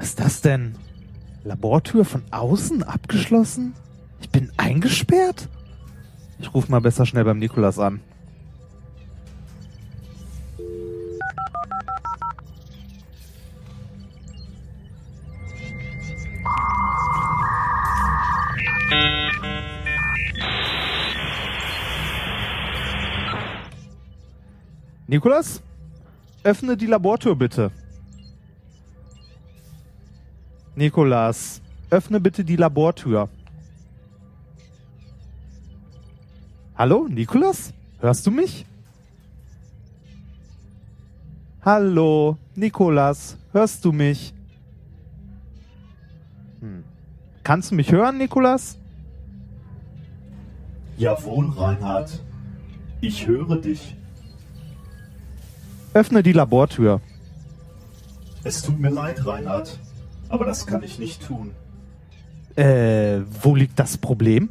Was ist das denn? Labortür von außen abgeschlossen? Ich bin eingesperrt? Ich ruf mal besser schnell beim Nikolas an. Nikolas, öffne die Labortür bitte. Nikolas, öffne bitte die Labortür. Hallo, Nikolas? Hörst du mich? Hallo, Nikolas, hörst du mich? Hm. Kannst du mich hören, Nikolas? Jawohl, Reinhard. Ich höre dich. Öffne die Labortür. Es tut mir leid, Reinhard. Aber das kann ich nicht tun. Äh, wo liegt das Problem?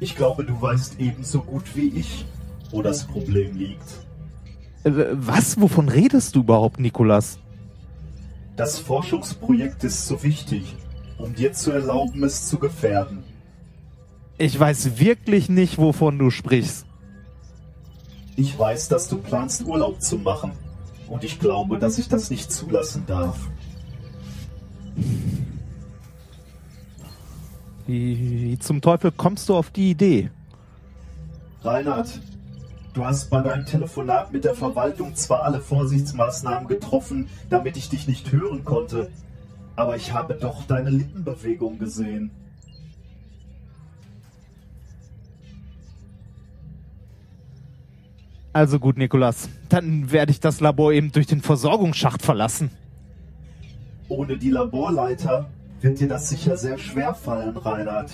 Ich glaube, du weißt ebenso gut wie ich, wo das Problem liegt. Äh, was? Wovon redest du überhaupt, Nikolas? Das Forschungsprojekt ist so wichtig, um dir zu erlauben, es zu gefährden. Ich weiß wirklich nicht, wovon du sprichst. Ich weiß, dass du planst, Urlaub zu machen. Und ich glaube, dass ich das nicht zulassen darf. Wie, wie zum Teufel kommst du auf die Idee? Reinhard, du hast bei deinem Telefonat mit der Verwaltung zwar alle Vorsichtsmaßnahmen getroffen, damit ich dich nicht hören konnte, aber ich habe doch deine Lippenbewegung gesehen. Also gut, Nikolas. Dann werde ich das Labor eben durch den Versorgungsschacht verlassen. Ohne die Laborleiter wird dir das sicher sehr schwer fallen, Reinhard.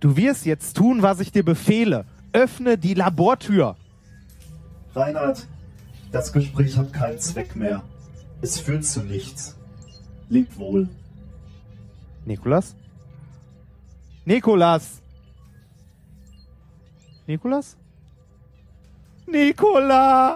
Du wirst jetzt tun, was ich dir befehle. Öffne die Labortür. Reinhard, das Gespräch hat keinen Zweck mehr. Es führt zu nichts. Leb wohl. Nikolas? Nikolas! Nikolas? Nikolas!